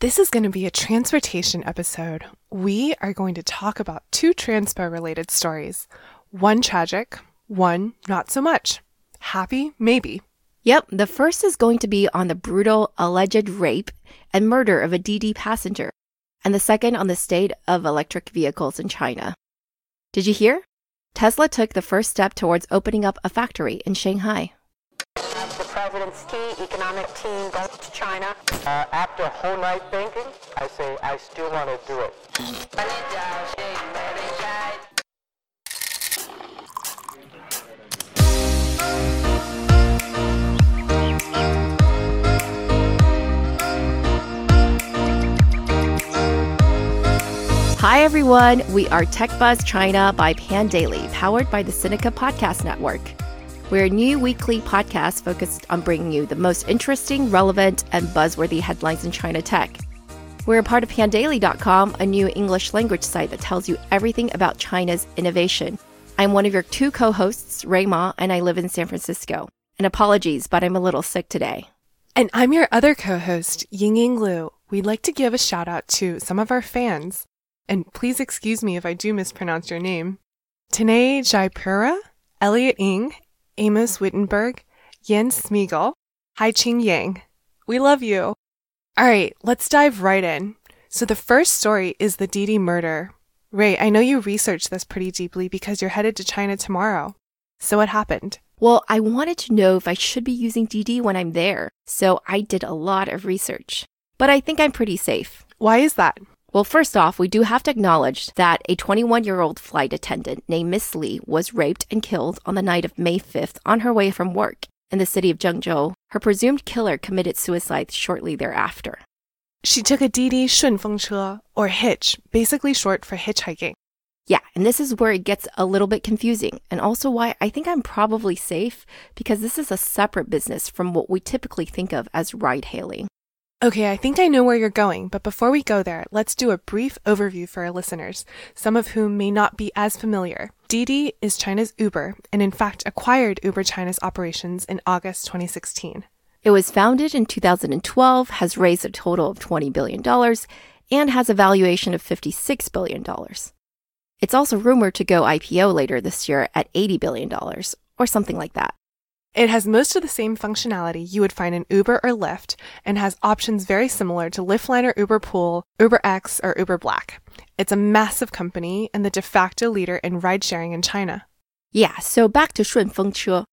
This is going to be a transportation episode. We are going to talk about two transpo related stories one tragic, one not so much. Happy, maybe. Yep, the first is going to be on the brutal alleged rape and murder of a Didi passenger, and the second on the state of electric vehicles in China. Did you hear? Tesla took the first step towards opening up a factory in Shanghai. The president's key economic team goes to China. Uh, after a whole night thinking, I say I still want to do it. Hi, everyone. We are Tech Buzz China by Pandaily, powered by the Sinica Podcast Network. We're a new weekly podcast focused on bringing you the most interesting, relevant, and buzzworthy headlines in China tech. We're a part of pandaily.com, a new English language site that tells you everything about China's innovation. I'm one of your two co hosts, Rui Ma, and I live in San Francisco. And apologies, but I'm a little sick today. And I'm your other co host, Ying Ying Lu. We'd like to give a shout out to some of our fans. And please excuse me if I do mispronounce your name. Tanae Jaipura, Elliot Ng, Amos Wittenberg, Jens Smiegel, Hai Ching Yang. We love you. All right, let's dive right in. So the first story is the Didi murder. Rui, I know you researched this pretty deeply because you're headed to China tomorrow. So what happened? Well, I wanted to know if I should be using Didi when I'm there, so I did a lot of research. But I think I'm pretty safe. Why is that? Well, first off, we do have to acknowledge that a 21 year old flight attendant named Miss Lee was raped and killed on the night of May 5th on her way from work in the city of Zhengzhou. Her presumed killer committed suicide shortly thereafter. She took a Didi Shunfengche, or hitch, basically short for hitchhiking. Yeah, and this is where it gets a little bit confusing, and also why I think I'm probably safe because this is a separate business from what we typically think of as ride hailing. Okay, I think I know where you're going, but before we go there, let's do a brief overview for our listeners, some of whom may not be as familiar. Didi is China's Uber, and in fact acquired Uber China's operations in August 2016. It was founded in 2012, has raised a total of $20 billion, and has a valuation of $56 billion. It's also rumored to go IPO later this year at $80 billion, or something like that. It has most of the same functionality you would find in Uber or Lyft and has options very similar to Lyftline or Uber Pool, Uber X, or Uber Black. It's a massive company and the de facto leader in ride sharing in China. Yeah, so back to Shunfengche.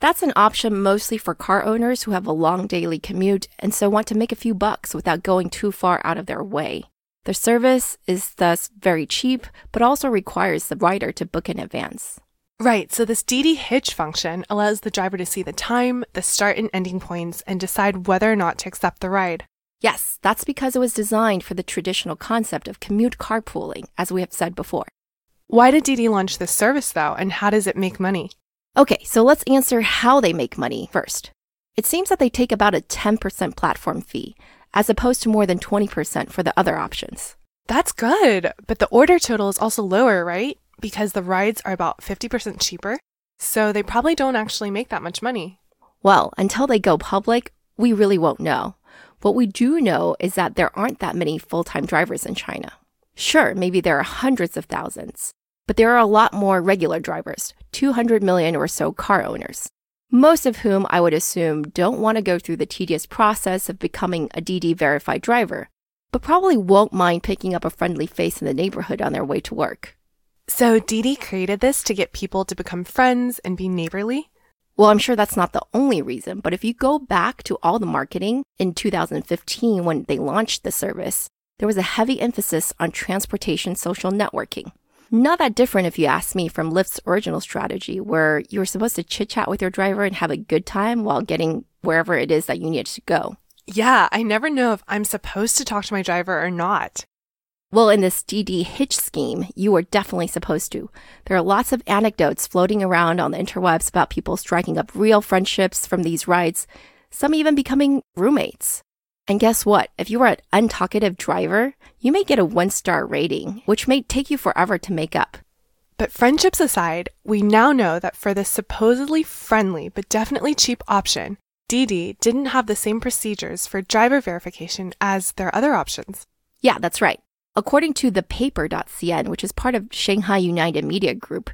That's an option mostly for car owners who have a long daily commute and so want to make a few bucks without going too far out of their way. The service is thus very cheap, but also requires the rider to book in advance. Right, so this Didi hitch function allows the driver to see the time, the start and ending points, and decide whether or not to accept the ride. Yes, that's because it was designed for the traditional concept of commute carpooling, as we have said before. Why did Didi launch this service though, and how does it make money? Okay, so let's answer how they make money first. It seems that they take about a 10% platform fee, as opposed to more than 20% for the other options. That's good, but the order total is also lower, right? Because the rides are about 50% cheaper, so they probably don't actually make that much money. Well, until they go public, we really won't know. What we do know is that there aren't that many full time drivers in China. Sure, maybe there are hundreds of thousands, but there are a lot more regular drivers, 200 million or so car owners, most of whom I would assume don't want to go through the tedious process of becoming a Didi verified driver, but probably won't mind picking up a friendly face in the neighborhood on their way to work. So Didi created this to get people to become friends and be neighborly? Well, I'm sure that's not the only reason, but if you go back to all the marketing in 2015 when they launched the service, there was a heavy emphasis on transportation social networking. Not that different if you ask me from Lyft's original strategy, where you were supposed to chit chat with your driver and have a good time while getting wherever it is that you needed to go. Yeah, I never know if I'm supposed to talk to my driver or not. Well, in this Didi Hitch scheme, you are definitely supposed to. There are lots of anecdotes floating around on the interwebs about people striking up real friendships from these rides, some even becoming roommates. And guess what? If you are an untalkative driver, you may get a one star rating, which may take you forever to make up. But friendships aside, we now know that for this supposedly friendly but definitely cheap option, Didi didn't have the same procedures for driver verification as their other options. Yeah, that's right. According to the paper.cn, which is part of Shanghai United Media Group,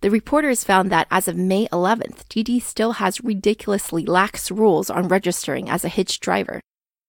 the reporters found that as of May 11th, Didi still has ridiculously lax rules on registering as a hitch driver.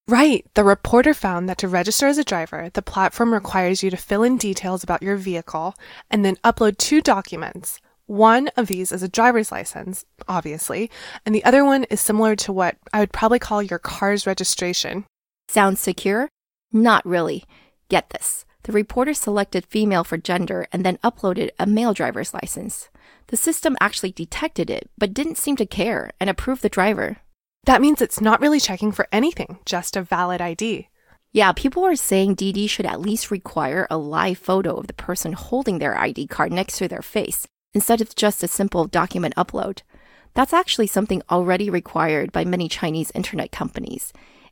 Right. The reporter found that to register as a driver, the platform requires you to fill in details about your vehicle and then upload two documents. One of these is a driver's license, obviously, and the other one is similar to what I would probably call your car's registration. Sounds secure? Not really. Get this. The reporter selected female for gender and then uploaded a male driver's license. The system actually detected it, but didn't seem to care and approved the driver. That means it's not really checking for anything, just a valid ID. Yeah, people are saying Didi should at least require a live photo of the person holding their ID card next to their face instead of just a simple document upload. That's actually something already required by many Chinese internet companies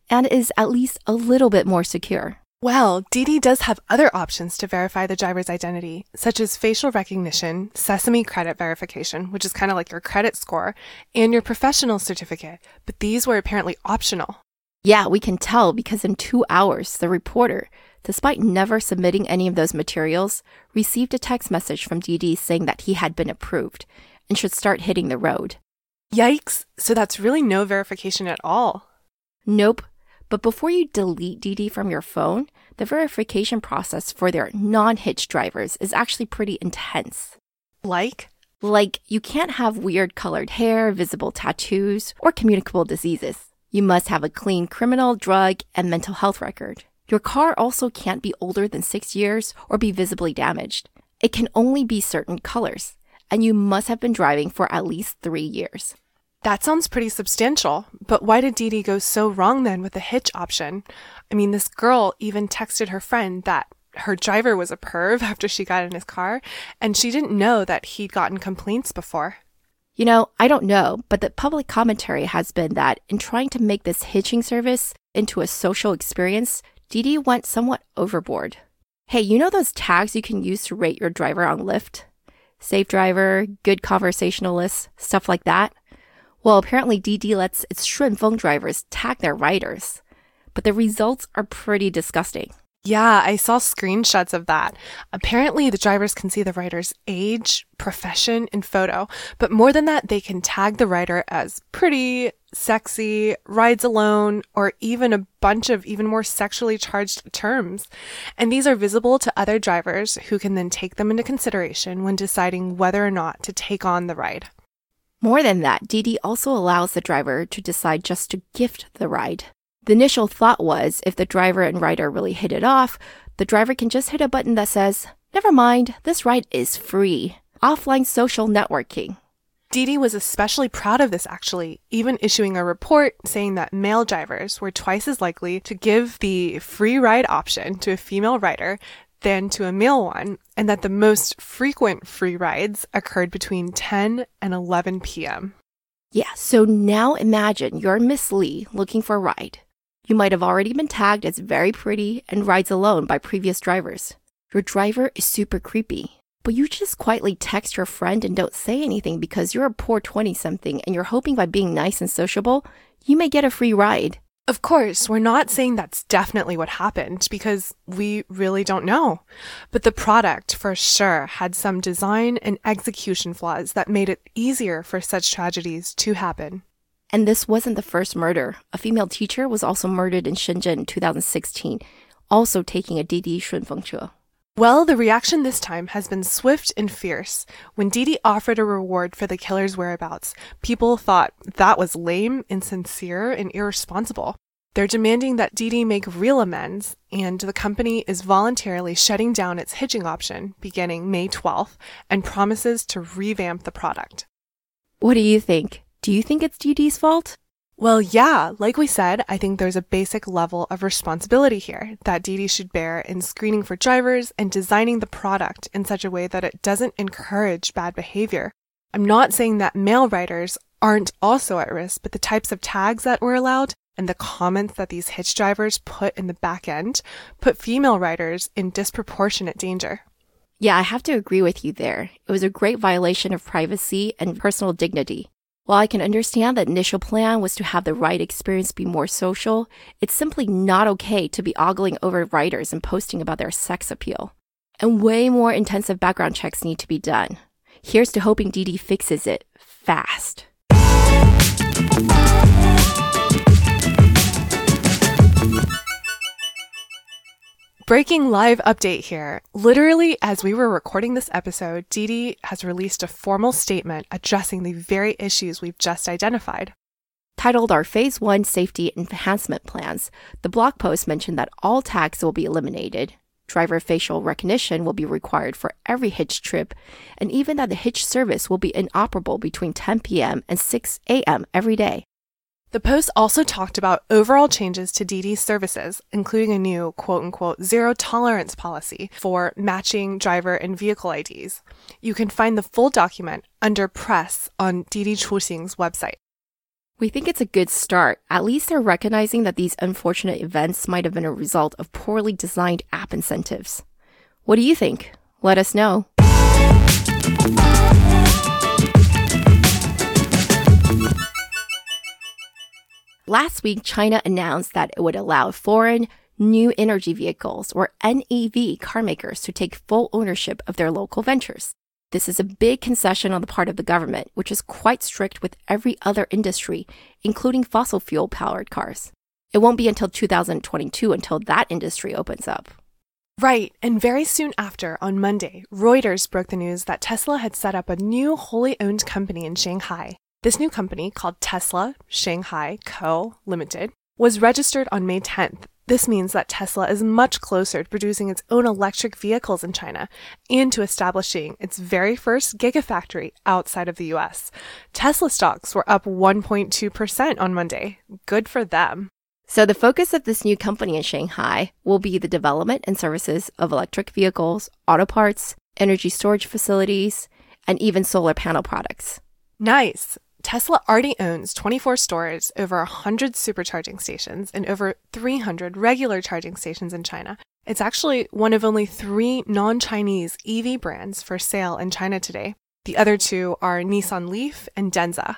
and is at least a little bit more secure. Well, Didi does have other options to verify the driver's identity, such as facial recognition, Sesame credit verification, which is kind of like your credit score, and your professional certificate, but these were apparently optional. Yeah, we can tell because in two hours, the reporter, despite never submitting any of those materials, received a text message from Didi saying that he had been approved and should start hitting the road. Yikes, so that's really no verification at all. Nope, but before you delete Didi from your phone, the verification process for their non hitch drivers is actually pretty intense. Like? Like, you can't have weird colored hair, visible tattoos, or communicable diseases. You must have a clean criminal, drug, and mental health record. Your car also can't be older than six years or be visibly damaged. It can only be certain colors, and you must have been driving for at least three years. That sounds pretty substantial, but why did Didi go so wrong then with the hitch option? I mean, this girl even texted her friend that her driver was a perv after she got in his car, and she didn't know that he'd gotten complaints before. You know, I don't know, but the public commentary has been that in trying to make this hitching service into a social experience, Didi went somewhat overboard. Hey, you know those tags you can use to rate your driver on Lyft? Safe driver, good conversationalist, stuff like that? Well, apparently Didi lets its Shunfeng drivers tag their riders, but the results are pretty disgusting. Yeah, I saw screenshots of that. Apparently, the drivers can see the rider's age, profession, and photo, but more than that, they can tag the rider as pretty, sexy, rides alone, or even a bunch of even more sexually charged terms. And these are visible to other drivers who can then take them into consideration when deciding whether or not to take on the ride. More than that, Didi also allows the driver to decide just to gift the ride. The initial thought was if the driver and rider really hit it off, the driver can just hit a button that says, Never mind, this ride is free. Offline social networking. Didi was especially proud of this actually, even issuing a report saying that male drivers were twice as likely to give the free ride option to a female rider than to a male one, and that the most frequent free rides occurred between 10 and 11 p.m. Yeah, so now imagine you're Miss Lee looking for a ride. You might have already been tagged as very pretty and rides alone by previous drivers. Your driver is super creepy, but you just quietly text your friend and don't say anything because you're a poor 20 something and you're hoping by being nice and sociable, you may get a free ride. Of course, we're not saying that's definitely what happened because we really don't know. But the product, for sure, had some design and execution flaws that made it easier for such tragedies to happen. And this wasn't the first murder. A female teacher was also murdered in Shenzhen in 2016, also taking a Didi Shunfengche. Well, the reaction this time has been swift and fierce. When Didi offered a reward for the killer's whereabouts, people thought that was lame, insincere, and irresponsible. They're demanding that Didi make real amends, and the company is voluntarily shutting down its hitching option beginning May 12th and promises to revamp the product. What do you think? Do you think it's Didi's fault? Well, yeah, like we said, I think there's a basic level of responsibility here that Didi should bear in screening for drivers and designing the product in such a way that it doesn't encourage bad behavior. I'm not saying that male riders aren't also at risk, but the types of tags that were allowed and the comments that these hitch drivers put in the back end put female riders in disproportionate danger. Yeah, I have to agree with you there. It was a great violation of privacy and personal dignity. While I can understand that initial plan was to have the ride experience be more social, it's simply not okay to be ogling over riders and posting about their sex appeal. And way more intensive background checks need to be done. Here's to hoping Didi fixes it fast. Breaking live update here. Literally, as we were recording this episode, Didi has released a formal statement addressing the very issues we've just identified. Titled our Phase 1 Safety Enhancement Plans, the blog post mentioned that all tags will be eliminated, driver facial recognition will be required for every hitch trip, and even that the hitch service will be inoperable between 10 p.m. and 6 a.m. every day. The post also talked about overall changes to Didi's services, including a new quote unquote zero tolerance policy for matching driver and vehicle IDs. You can find the full document under press on Didi Chuxing's website. We think it's a good start. At least they're recognizing that these unfortunate events might have been a result of poorly designed app incentives. What do you think? Let us know. Last week, China announced that it would allow foreign new energy vehicles or NEV car makers to take full ownership of their local ventures. This is a big concession on the part of the government, which is quite strict with every other industry, including fossil fuel powered cars. It won't be until 2022 until that industry opens up. Right, and very soon after, on Monday, Reuters broke the news that Tesla had set up a new wholly owned company in Shanghai. This new company, called Tesla Shanghai Co. Limited, was registered on May 10th. This means that Tesla is much closer to producing its own electric vehicles in China and to establishing its very first gigafactory outside of the US. Tesla stocks were up 1.2% on Monday. Good for them. So, the focus of this new company in Shanghai will be the development and services of electric vehicles, auto parts, energy storage facilities, and even solar panel products. Nice. Tesla already owns 24 stores, over 100 supercharging stations, and over 300 regular charging stations in China. It's actually one of only three non Chinese EV brands for sale in China today. The other two are Nissan Leaf and Denza.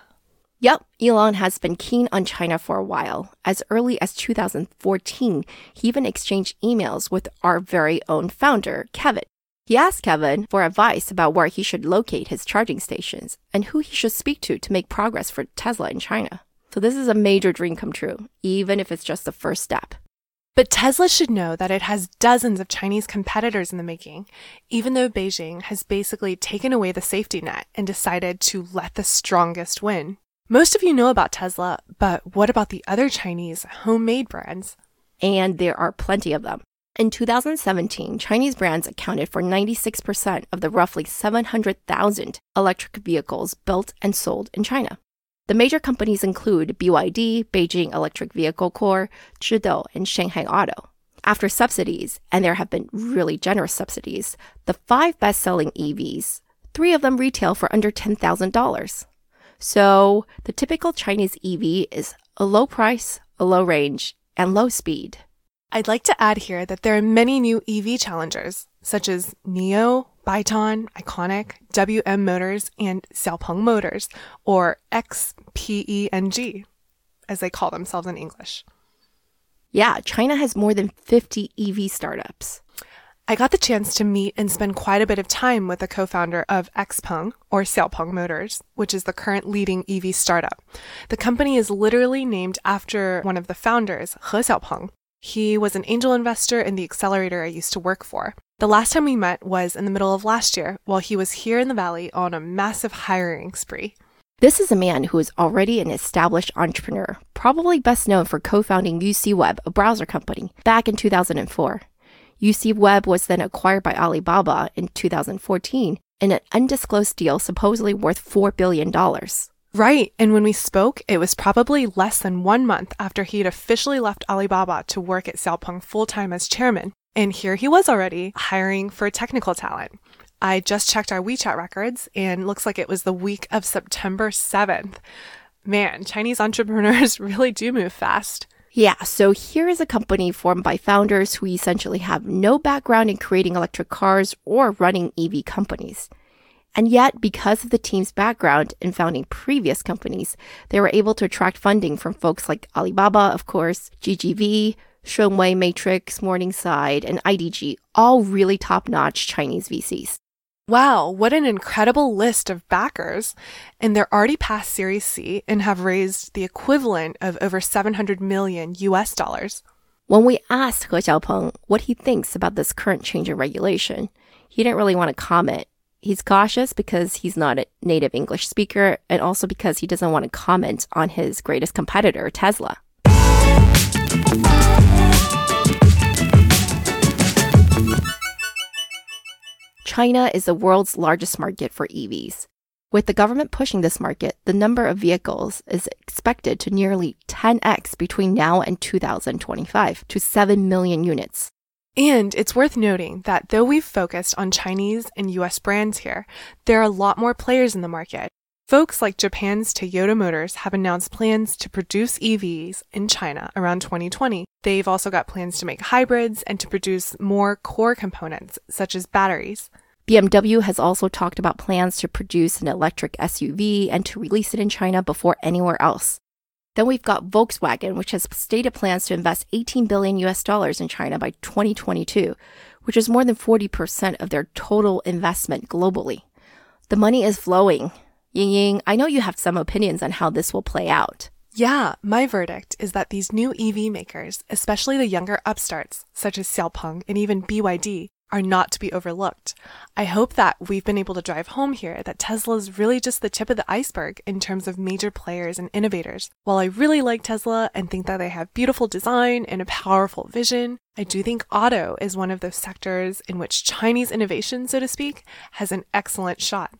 Yep, Elon has been keen on China for a while. As early as 2014, he even exchanged emails with our very own founder, Kevin. He asked Kevin for advice about where he should locate his charging stations and who he should speak to to make progress for Tesla in China. So, this is a major dream come true, even if it's just the first step. But Tesla should know that it has dozens of Chinese competitors in the making, even though Beijing has basically taken away the safety net and decided to let the strongest win. Most of you know about Tesla, but what about the other Chinese homemade brands? And there are plenty of them. In 2017, Chinese brands accounted for 96% of the roughly 700,000 electric vehicles built and sold in China. The major companies include BYD, Beijing Electric Vehicle Corps, Zhidou, and Shanghai Auto. After subsidies, and there have been really generous subsidies, the five best selling EVs, three of them retail for under $10,000. So the typical Chinese EV is a low price, a low range, and low speed. I'd like to add here that there are many new EV challengers, such as NIO, Byton, Iconiq, WM Motors, and Xiaopeng Motors, or XPENG, as they call themselves in English. Yeah, China has more than 50 EV startups. I got the chance to meet and spend quite a bit of time with the co-founder of XPeng or Xiaopeng Motors, which is the current leading EV startup. The company is literally named after one of the founders, He Xiaopeng, he was an angel investor in the accelerator I used to work for. The last time we met was in the middle of last year while he was here in the Valley on a massive hiring spree. This is a man who is already an established entrepreneur, probably best known for co founding UCWeb, a browser company, back in 2004. UCWeb was then acquired by Alibaba in 2014 in an undisclosed deal supposedly worth $4 billion. Right. And when we spoke, it was probably less than one month after he had officially left Alibaba to work at Xiaopeng full time as chairman. And here he was already hiring for technical talent. I just checked our WeChat records and looks like it was the week of September 7th. Man, Chinese entrepreneurs really do move fast. Yeah, so here is a company formed by founders who essentially have no background in creating electric cars or running EV companies. And yet, because of the team's background in founding previous companies, they were able to attract funding from folks like Alibaba, of course, GGV, Shunwei Matrix, Morningside, and IDG, all really top notch Chinese VCs. Wow, what an incredible list of backers. And they're already past Series C and have raised the equivalent of over 700 million US dollars. When we asked He Xiaopeng what he thinks about this current change in regulation, he didn't really want to comment. He's cautious because he's not a native English speaker and also because he doesn't want to comment on his greatest competitor, Tesla. China is the world's largest market for EVs. With the government pushing this market, the number of vehicles is expected to nearly 10x between now and 2025 to 7 million units. And it's worth noting that though we've focused on Chinese and US brands here, there are a lot more players in the market. Folks like Japan's Toyota Motors have announced plans to produce EVs in China around 2020. They've also got plans to make hybrids and to produce more core components, such as batteries. BMW has also talked about plans to produce an electric SUV and to release it in China before anywhere else. Then we've got Volkswagen, which has stated plans to invest 18 billion US dollars in China by 2022, which is more than 40% of their total investment globally. The money is flowing. Ying Ying, I know you have some opinions on how this will play out. Yeah, my verdict is that these new EV makers, especially the younger upstarts, such as Xiaopeng and even BYD, are not to be overlooked. I hope that we've been able to drive home here that Tesla is really just the tip of the iceberg in terms of major players and innovators. While I really like Tesla and think that they have beautiful design and a powerful vision, I do think auto is one of those sectors in which Chinese innovation, so to speak, has an excellent shot,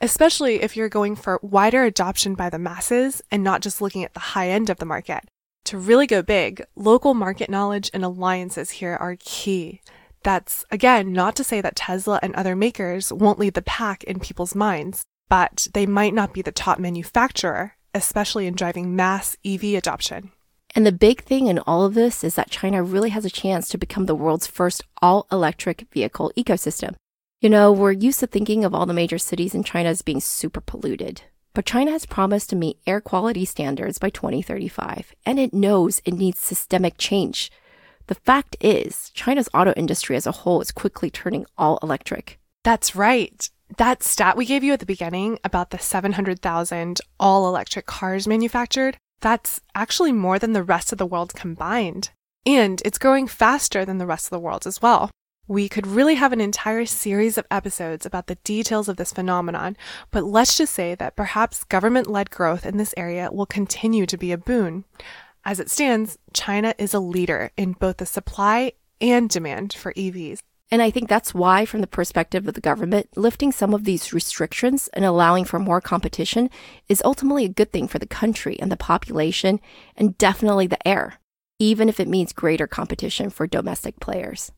especially if you're going for wider adoption by the masses and not just looking at the high end of the market. To really go big, local market knowledge and alliances here are key. That's, again, not to say that Tesla and other makers won't lead the pack in people's minds, but they might not be the top manufacturer, especially in driving mass EV adoption. And the big thing in all of this is that China really has a chance to become the world's first all electric vehicle ecosystem. You know, we're used to thinking of all the major cities in China as being super polluted. But China has promised to meet air quality standards by 2035, and it knows it needs systemic change. The fact is, China's auto industry as a whole is quickly turning all electric. That's right. That stat we gave you at the beginning about the 700,000 all electric cars manufactured, that's actually more than the rest of the world combined. And it's growing faster than the rest of the world as well. We could really have an entire series of episodes about the details of this phenomenon, but let's just say that perhaps government led growth in this area will continue to be a boon. As it stands, China is a leader in both the supply and demand for EVs. And I think that's why, from the perspective of the government, lifting some of these restrictions and allowing for more competition is ultimately a good thing for the country and the population and definitely the air, even if it means greater competition for domestic players.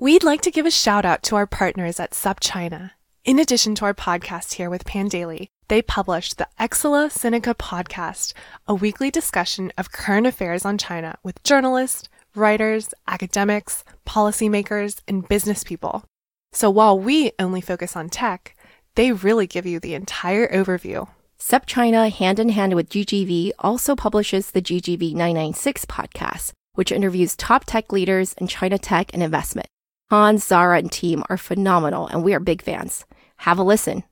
We'd like to give a shout out to our partners at SupChina. In addition to our podcast here with Pandaily, they published the Exela Sinica podcast, a weekly discussion of current affairs on China with journalists, writers, academics, policymakers, and business people. So while we only focus on tech, they really give you the entire overview. SupChina, hand in hand with GGV, also publishes the GGV 996 podcast, which interviews top tech leaders in China tech and investment. Hans, Zara, and team are phenomenal, and we are big fans. Have a listen.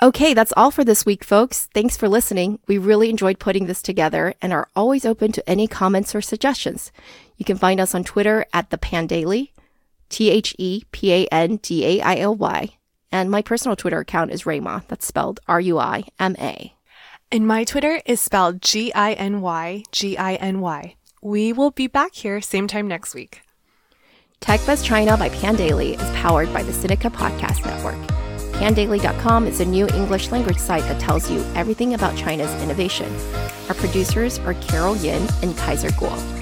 Okay, that's all for this week, folks. Thanks for listening. We really enjoyed putting this together and are always open to any comments or suggestions. You can find us on Twitter at the Pandaily, T H E P A N D A I L Y, and my personal Twitter account is RuiMa. That's spelled R U I M A. And my Twitter is spelled G I N Y G I N Y. We will be back here same time next week. TechBuzz China by Pandaily is powered by the Sinica Podcast Network. Pandaily.com is a new English language site that tells you everything about China's innovation. Our producers are Carol Yin and Kaiser Kuo.